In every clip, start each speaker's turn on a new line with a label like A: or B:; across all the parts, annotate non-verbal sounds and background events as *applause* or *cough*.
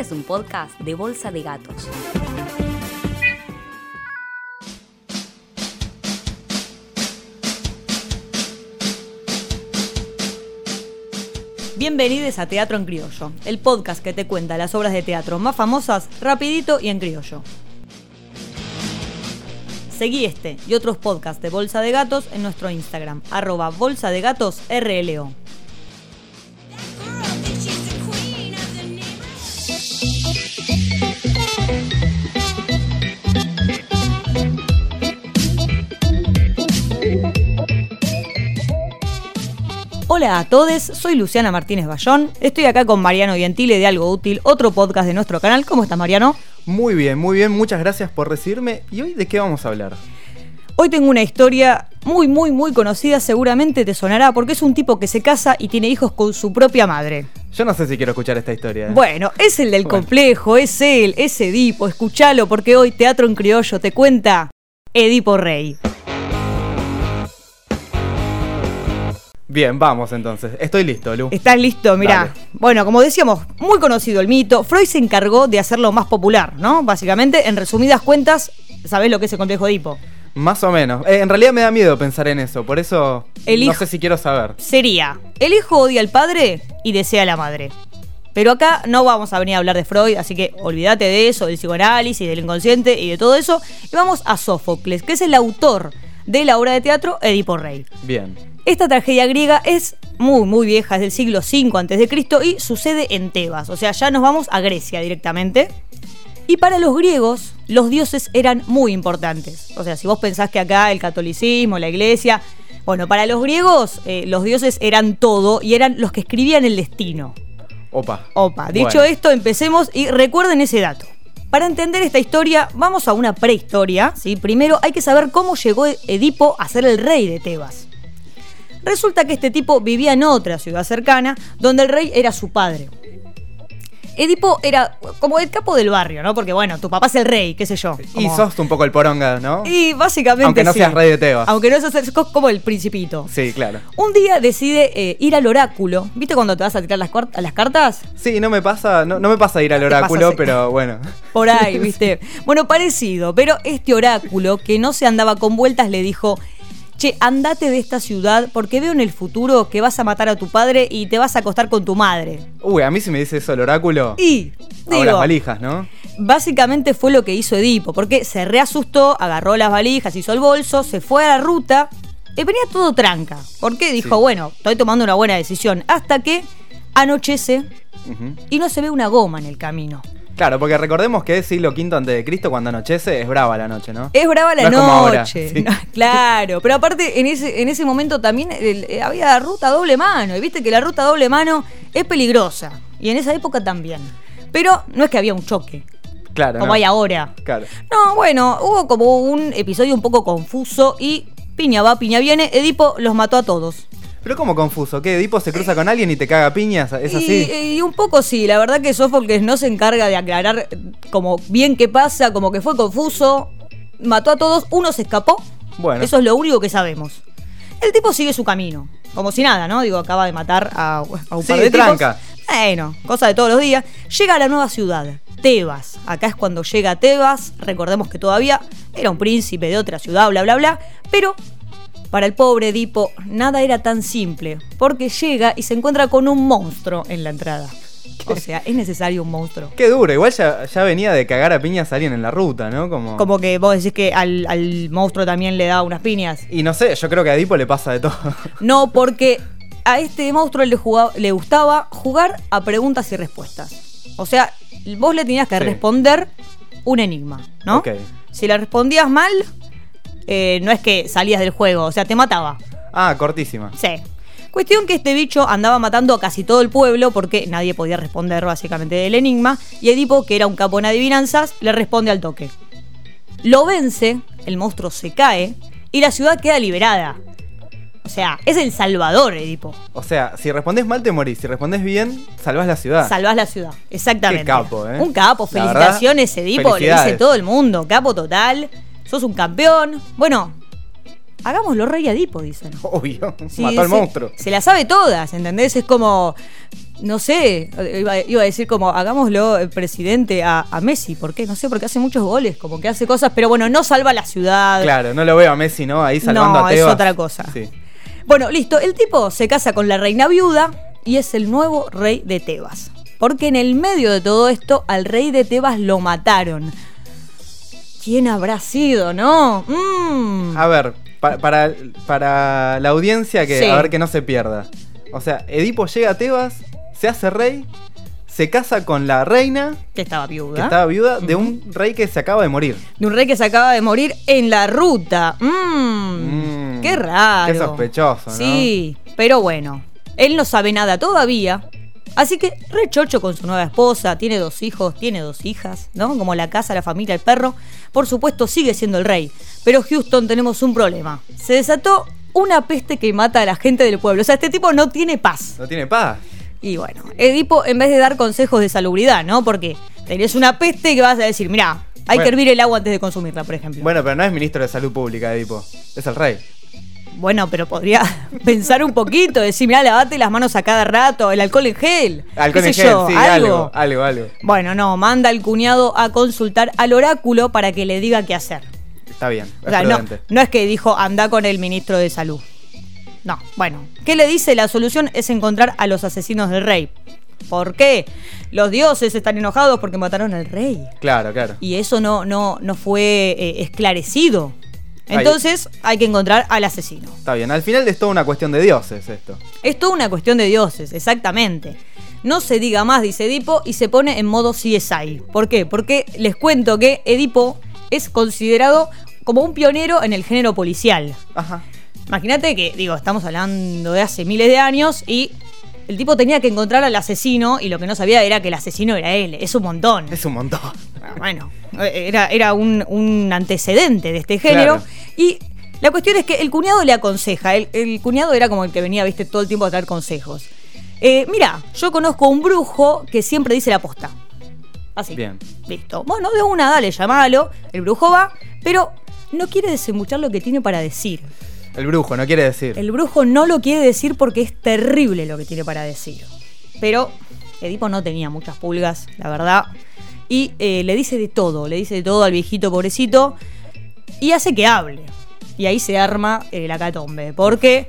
A: Este es un podcast de Bolsa de Gatos. Bienvenidos a Teatro en Criollo, el podcast que te cuenta las obras de teatro más famosas rapidito y en criollo. Seguí este y otros podcasts de Bolsa de Gatos en nuestro Instagram, arroba bolsa de gatos RLO. Hola a todos, soy Luciana Martínez Bayón. Estoy acá con Mariano Gentile de Algo Útil, otro podcast de nuestro canal. ¿Cómo estás, Mariano?
B: Muy bien, muy bien. Muchas gracias por recibirme. ¿Y hoy de qué vamos a hablar?
A: Hoy tengo una historia muy, muy, muy conocida, seguramente te sonará, porque es un tipo que se casa y tiene hijos con su propia madre.
B: Yo no sé si quiero escuchar esta historia. ¿eh?
A: Bueno, es el del
B: Bueno.
A: complejo, es él, es Edipo, escúchalo, porque hoy Teatro en Criollo te cuenta Edipo Rey.
B: Bien, vamos entonces. Estoy listo, Lu.
A: ¿Estás listo? Mirá.
B: Dale.
A: Bueno, como decíamos, muy conocido el mito. Freud se encargó de hacerlo más popular, ¿no? Básicamente, en resumidas cuentas, ¿sabés lo que es el complejo de Edipo?
B: Más o menos. Eh, en realidad me da miedo pensar en eso, por eso
A: El
B: no
A: hijo-
B: sé si quiero saber.
A: Sería, el hijo odia al padre y desea a la madre. Pero acá no vamos a venir a hablar de Freud, así que olvídate de eso, del psicoanálisis, del inconsciente y de todo eso. Y vamos a Sófocles, que es el autor de la obra de teatro Edipo Rey.
B: Bien.
A: Esta tragedia griega es muy, muy vieja, es del siglo V a.C. y sucede en Tebas. O sea, ya nos vamos a Grecia directamente. Y para los griegos, los dioses eran muy importantes. O sea, si vos pensás que acá el catolicismo, la iglesia. Bueno, para los griegos, eh, los dioses eran todo y eran los que escribían el destino.
B: Opa.
A: Opa, dicho
B: Bueno.
A: esto, empecemos y recuerden ese dato. Para entender esta historia, vamos a una prehistoria. ¿sí? Primero hay que saber cómo llegó Edipo a ser el rey de Tebas. Resulta que este tipo vivía en otra ciudad cercana, donde el rey era su padre. Edipo era como el capo del barrio, ¿no? Porque bueno, tu papá es el rey, qué sé yo.
B: Y sos un poco el poronga, ¿no?
A: Y básicamente
B: Aunque no
A: sí.
B: seas rey de Tebas.
A: Aunque no seas como el principito.
B: Sí, claro.
A: Un día decide eh, ir al oráculo. ¿Viste cuando te vas a tirar las, cuart- a las cartas?
B: Sí, no me pasa, no, no me pasa ir al
A: pasa
B: oráculo, pero bueno.
A: Por ahí, *laughs* ¿viste? Bueno, parecido, pero este oráculo que no se andaba con vueltas le dijo, che, andate de esta ciudad porque veo en el futuro que vas a matar a tu padre y te vas a acostar con tu madre.
B: Uy, a mí si me dice eso el oráculo.
A: Y,
B: hago las
A: digo,
B: valijas, ¿no?
A: básicamente fue lo que hizo Edipo, porque se reasustó, agarró las valijas, hizo el bolso, se fue a la ruta y venía todo tranca. Porque dijo,
B: Sí.
A: bueno, estoy tomando una buena decisión, hasta que anochece y no se ve una goma en el camino.
B: Claro, porque recordemos que es siglo V antes de Cristo, cuando anochece, es brava la noche, ¿no?
A: Es brava la
B: No ahora,
A: noche.
B: sí.
A: No, *laughs* claro, pero aparte en ese, en ese momento también el- eh, había ruta doble mano. Y viste que la ruta doble mano es peligrosa. Y en esa época también. Pero no es que había un choque,
B: Claro.
A: como
B: no.
A: hay ahora.
B: Claro.
A: No, bueno, hubo como un episodio un poco confuso y piña va, piña viene. Edipo los mató a todos.
B: Pero como confuso, ¿qué? ¿Edipo se cruza con alguien y te caga piñas? ¿Es así?
A: y un poco sí, la verdad que Sófocles no se encarga de aclarar eh, como bien qué pasa, como que fue confuso, mató a todos, uno se escapó,
B: Bueno.
A: eso es lo único que sabemos. El tipo sigue su camino, como si nada, ¿no? Digo, acaba de matar a, a un
B: Sí,
A: par de
B: tranca.
A: tipos. Bueno, cosa de todos los días. Llega a la nueva ciudad, Tebas. Acá es cuando llega Tebas. Recordemos que todavía era un príncipe de otra ciudad, bla, bla, bla. Pero para el pobre Edipo nada era tan simple, porque llega y se encuentra con un monstruo en la entrada. O sea, es necesario un monstruo.
B: Qué duro, igual ya, ya venía de cagar a piñas a alguien en la ruta, ¿no? Como...
A: Como que vos decís que al, al monstruo también le da unas piñas.
B: Y no sé, yo creo que a Edipo le pasa de todo. *laughs*
A: No, porque a este monstruo le, jugaba- le gustaba jugar a preguntas y respuestas. O sea, vos le tenías que
B: Sí.
A: responder un enigma, ¿no?
B: Ok.
A: Si le respondías mal, eh, no es que salías del juego, o sea, te mataba.
B: Ah, cortísima.
A: Sí. Cuestión que este bicho andaba matando a casi todo el pueblo porque nadie podía responder básicamente del enigma y Edipo, que era un capo en adivinanzas, le responde al toque. Lo vence, el monstruo se cae y la ciudad queda liberada. O sea, es el salvador, Edipo.
B: O sea, si respondes mal te morís, si respondes bien, salvás la ciudad.
A: Salvás la ciudad, exactamente.
B: Qué capo, ¿eh?
A: Un capo,
B: verdad,
A: felicitaciones, Edipo, le dice todo el mundo, capo total, sos un campeón. Bueno, hagámoslo rey a Edipo, dicen.
B: Obvio,
A: Sí,
B: mató al monstruo.
A: Se la sabe todas, ¿entendés? Es como. no sé, iba, iba a decir como hagámoslo eh, presidente a, a Messi, ¿por qué? No sé, porque hace muchos goles, como que hace cosas, pero bueno, no salva la ciudad.
B: Claro, no lo veo a Messi, ¿no? Ahí salvando
A: No,
B: a
A: es
B: Tebas.
A: otra cosa.
B: Sí.
A: Bueno, listo, el tipo se casa con la reina viuda y es el nuevo rey de Tebas. Porque en el medio de todo esto, al rey de Tebas lo mataron. ¿Quién habrá sido, no? Mm.
B: A ver, pa- para, para la audiencia que
A: Sí.
B: a ver que no se pierda. O sea, Edipo llega a Tebas, se hace rey, se casa con la reina
A: Que estaba viuda.
B: que estaba viuda de un rey que se acaba de morir.
A: De un rey que se acaba de morir en la ruta. Mmm.
B: Mm,
A: qué raro.
B: qué sospechoso, ¿no?
A: Sí, pero bueno. Él no sabe nada todavía. Así que rechocho con su nueva esposa, tiene dos hijos, tiene dos hijas, ¿no? Como la casa, la familia, el perro. Por supuesto, sigue siendo el rey. Pero Houston tenemos un problema. Se desató una peste que mata a la gente del pueblo. O sea, este tipo no tiene paz.
B: No tiene paz.
A: Y bueno, Edipo, en vez de dar consejos de salubridad, ¿no? Porque tenés una peste que vas a decir, mira, hay
B: Bueno.
A: que hervir el agua antes de consumirla, por ejemplo.
B: Bueno, pero no es ministro de salud pública, Edipo. Es el rey.
A: Bueno, pero podría *laughs* pensar un poquito, decir, mira, lavate las manos a cada rato, el alcohol en gel.
B: Alcohol en gel,
A: yo,
B: sí, algo, algo, algo.
A: Bueno, no, manda al cuñado a consultar al oráculo para que le diga qué hacer.
B: Está bien, es
A: O sea, no,
B: prudente.
A: no es que dijo anda con el ministro de salud. No, bueno, ¿qué le dice? La solución es encontrar a los asesinos del rey. ¿Por qué? Los dioses están enojados porque mataron al rey.
B: Claro, claro.
A: Y eso no, no, no fue eh, esclarecido. Entonces hay que encontrar al asesino.
B: Está bien. Al final es toda una cuestión de dioses esto.
A: Es toda una cuestión de dioses, exactamente. No se diga más, dice Edipo, y se pone en modo CSI. ¿Por qué? Porque les cuento que Edipo es considerado como un pionero en el género policial.
B: Ajá.
A: Imagínate que, digo, estamos hablando de hace miles de años y el tipo tenía que encontrar al asesino y lo que no sabía era que el asesino era él. Es un montón.
B: Es un montón.
A: Bueno, era, era un, un antecedente de este género.
B: Claro.
A: Y la cuestión es que el cuñado le aconseja. El, el cuñado era como el que venía, viste, todo el tiempo a traer consejos. Eh, mira, yo conozco un brujo que siempre dice la posta. Así.
B: Bien.
A: Listo. Bueno, de una, dale, llamalo. El brujo va, pero no quiere desembuchar lo que tiene para decir.
B: El brujo, no quiere decir.
A: El brujo no lo quiere decir porque es terrible lo que tiene para decir. Pero Edipo no tenía muchas pulgas, la verdad. Y eh, le dice de todo, le dice de todo al viejito pobrecito. Y hace que hable. Y ahí se arma eh, la catombe. Porque,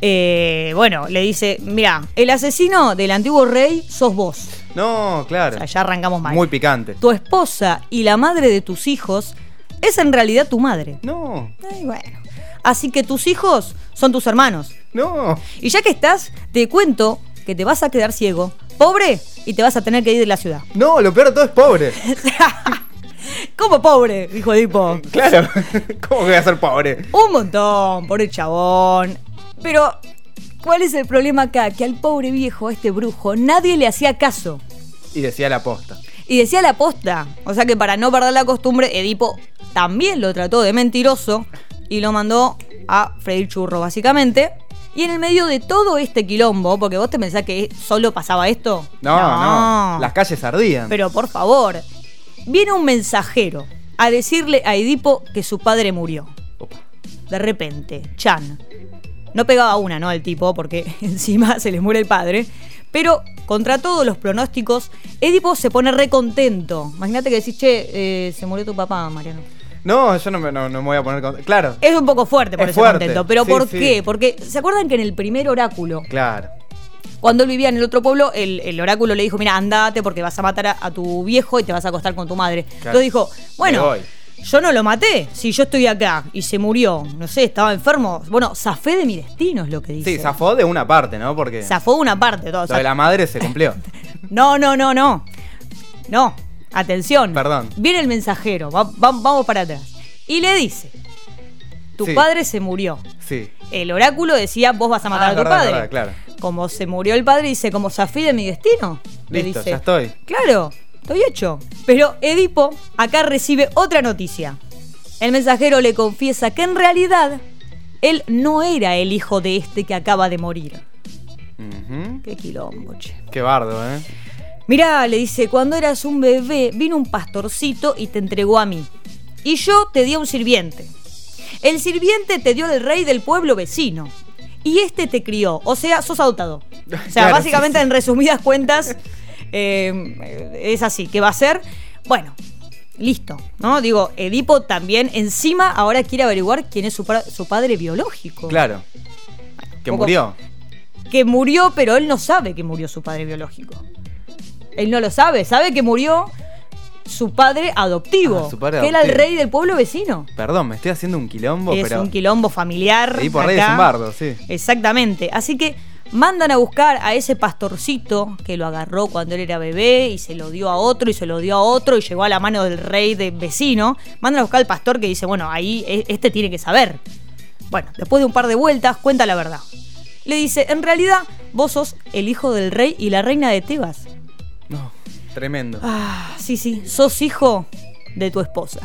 A: eh, bueno, le dice, mira, el asesino del antiguo rey sos vos.
B: No,
A: O
B: claro.
A: sea, ya arrancamos mal.
B: Muy picante.
A: Tu esposa y la madre de tus hijos es en realidad tu madre.
B: No,
A: Ay, bueno. Así que tus hijos son tus hermanos.
B: no.
A: Y ya que estás, te cuento que te vas a quedar ciego, pobre, y te vas a tener que ir de la ciudad.
B: No, lo peor de todo es pobre. *laughs*
A: ¿Cómo pobre? Dijo Edipo.
B: Claro. *laughs* ¿Cómo que voy a ser pobre?
A: Un montón, pobre chabón. Pero, ¿cuál es el problema acá? Que al pobre viejo, a este brujo, nadie le hacía caso.
B: Y decía la posta.
A: Y decía la posta. O sea que para no perder la costumbre, Edipo también lo trató de mentiroso y lo mandó a freír churro, básicamente. Y en el medio de todo este quilombo, porque vos te pensás que solo pasaba esto.
B: No, no. Las calles ardían.
A: Pero por favor, viene un mensajero a decirle a Edipo que su padre murió.
B: Opa.
A: De repente, Chan. No pegaba una, ¿no? Al tipo, porque *laughs* encima se le muere el padre. Pero contra todos los pronósticos, Edipo se pone recontento. Imagínate que decís, che, eh, se murió tu papá, Mariano.
B: No, yo no me, no, no me voy a poner con... Claro,
A: Es un poco fuerte por
B: Es fuerte,
A: contento. Pero
B: sí,
A: ¿por
B: sí.
A: qué? Porque, ¿se acuerdan que en el primer oráculo,
B: claro.
A: cuando él vivía en el otro pueblo, el, el oráculo le dijo, mira, andate porque vas a matar a, a tu viejo y te vas a acostar con tu madre. Entonces dijo, bueno, yo no lo maté, si yo estoy acá y se murió, no sé, estaba enfermo. Bueno, zafé de mi destino es lo que dice.
B: Sí, zafó de una parte, ¿no? Porque
A: Zafó una parte, todo.
B: lo de la madre se cumplió. *laughs*
A: No, no, no, no. No, atención.
B: Perdón.
A: Viene el mensajero, va- va- vamos para atrás. Y le dice, tu
B: Sí.
A: padre se murió.
B: Sí.
A: El oráculo decía, vos vas a matar
B: Ah,
A: a tu
B: verdad,
A: padre.
B: verdad, claro.
A: Como se murió el padre, dice, como zafí de mi destino. le
B: Listo,
A: dice.
B: ya estoy.
A: Claro, estoy hecho. Pero Edipo acá recibe otra noticia. El mensajero le confiesa que en realidad él no era el hijo de este que acaba de morir. Qué quilombo, che.
B: Qué bardo, ¿eh?
A: Mirá, le dice, cuando eras un bebé vino un pastorcito y te entregó a mí. Y yo te di a un sirviente. El sirviente te dio el rey del pueblo vecino. y este te crió. O sea, sos adoptado. *laughs* O sea,
B: Claro,
A: básicamente,
B: sí, sí.
A: en resumidas cuentas, eh, es así. ¿Qué va a ser? Bueno, listo, ¿no? Digo, Edipo también, encima, ahora quiere averiguar quién es su, pa- su padre biológico.
B: Claro. Que murió.
A: Que murió, pero él no sabe que murió su padre biológico. Él no lo sabe, sabe que murió su padre adoptivo,
B: Ah, su padre
A: que era el rey del pueblo vecino.
B: Perdón, me estoy haciendo un quilombo,
A: es
B: pero.
A: un quilombo familiar.
B: Edipo Rey es un bardo, sí.
A: Exactamente. Así que mandan a buscar a ese pastorcito que lo agarró cuando él era bebé y se lo dio a otro y se lo dio a otro y llegó a la mano del rey del vecino. Mandan a buscar al pastor que dice, bueno, ahí e- este tiene que saber. Bueno, después de un par de vueltas, cuenta la verdad. Le dice, en realidad, vos sos el hijo del rey y la reina de Tebas.
B: No, tremendo.
A: Ah, sí, sí, sos hijo de tu esposa.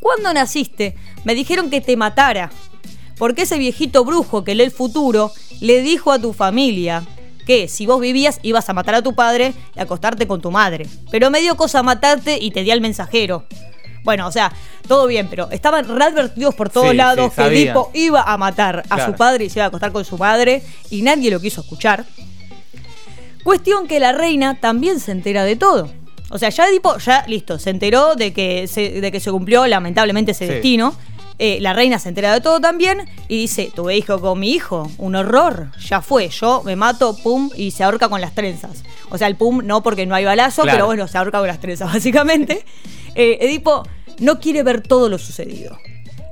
A: Cuando naciste, me dijeron que te matara, porque ese viejito brujo que lee el futuro le dijo a tu familia que si vos vivías ibas a matar a tu padre y acostarte con tu madre. Pero me dio cosa matarte y te di al mensajero. Bueno, o sea, todo bien, pero estaban readvertidos por todos
B: Sí,
A: lados
B: sí,
A: que. Edipo iba a matar a
B: Claro.
A: su padre y se iba a acostar con su madre y nadie lo quiso escuchar. Cuestión que la reina también se entera de todo. O sea, ya Edipo, ya listo, se enteró de que se, de que se cumplió lamentablemente ese
B: Sí.
A: destino. Eh, la reina se entera de todo también y dice, tuve hijo con mi hijo, un horror, ya fue, yo me mato, pum, y se ahorca con las trenzas. O sea, el pum no porque no hay balazo,
B: Claro.
A: pero bueno, se ahorca con las trenzas, *laughs* básicamente. Eh, Edipo no quiere ver todo lo sucedido.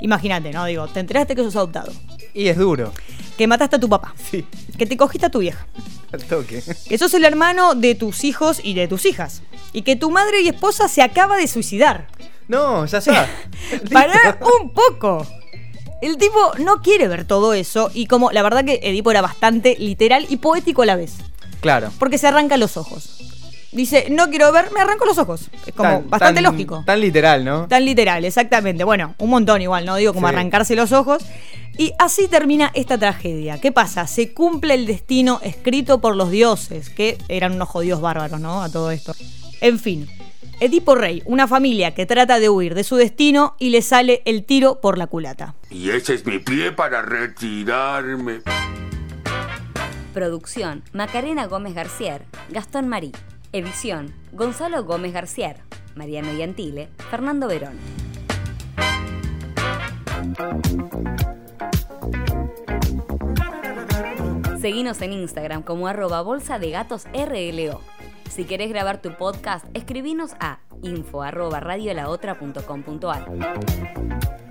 A: Imagínate, ¿no? Digo, te enteraste que sos adoptado,
B: Y es duro.
A: que mataste a tu papá,
B: Sí,
A: que te cogiste a tu vieja, *laughs*
B: al toque.
A: que sos el hermano de tus hijos y de tus hijas. Y que tu madre y esposa se acaba de suicidar.
B: No, ya está. *laughs*
A: Pará un poco. El tipo no quiere ver todo eso y como la verdad que Edipo era bastante literal y poético a la vez.
B: Claro.
A: Porque se arranca los ojos. Dice, no quiero ver, me arranco los ojos. Es como
B: Tan-
A: bastante
B: tan-
A: lógico.
B: Tan literal, ¿no?
A: Tan literal, exactamente. Bueno, un montón igual, ¿no? Digo, como
B: Sí.
A: arrancarse los ojos. Y así termina esta tragedia. ¿Qué pasa? Se cumple el destino escrito por los dioses, que eran unos jodidos bárbaros, ¿no? A todo esto. En fin. Edipo Rey, una familia que trata de huir de su destino y le sale el tiro por la culata.
C: Y ese es mi pie para retirarme.
D: Producción, Macarena Gómez García, Gastón Marí. Edición, Gonzalo Gómez García, Mariano Yantile, Fernando Verón. Seguinos en Instagram como arroba bolsa de gatos RLO. Si querés grabar tu podcast, escribinos a info arroba radiolaotra.com.ar.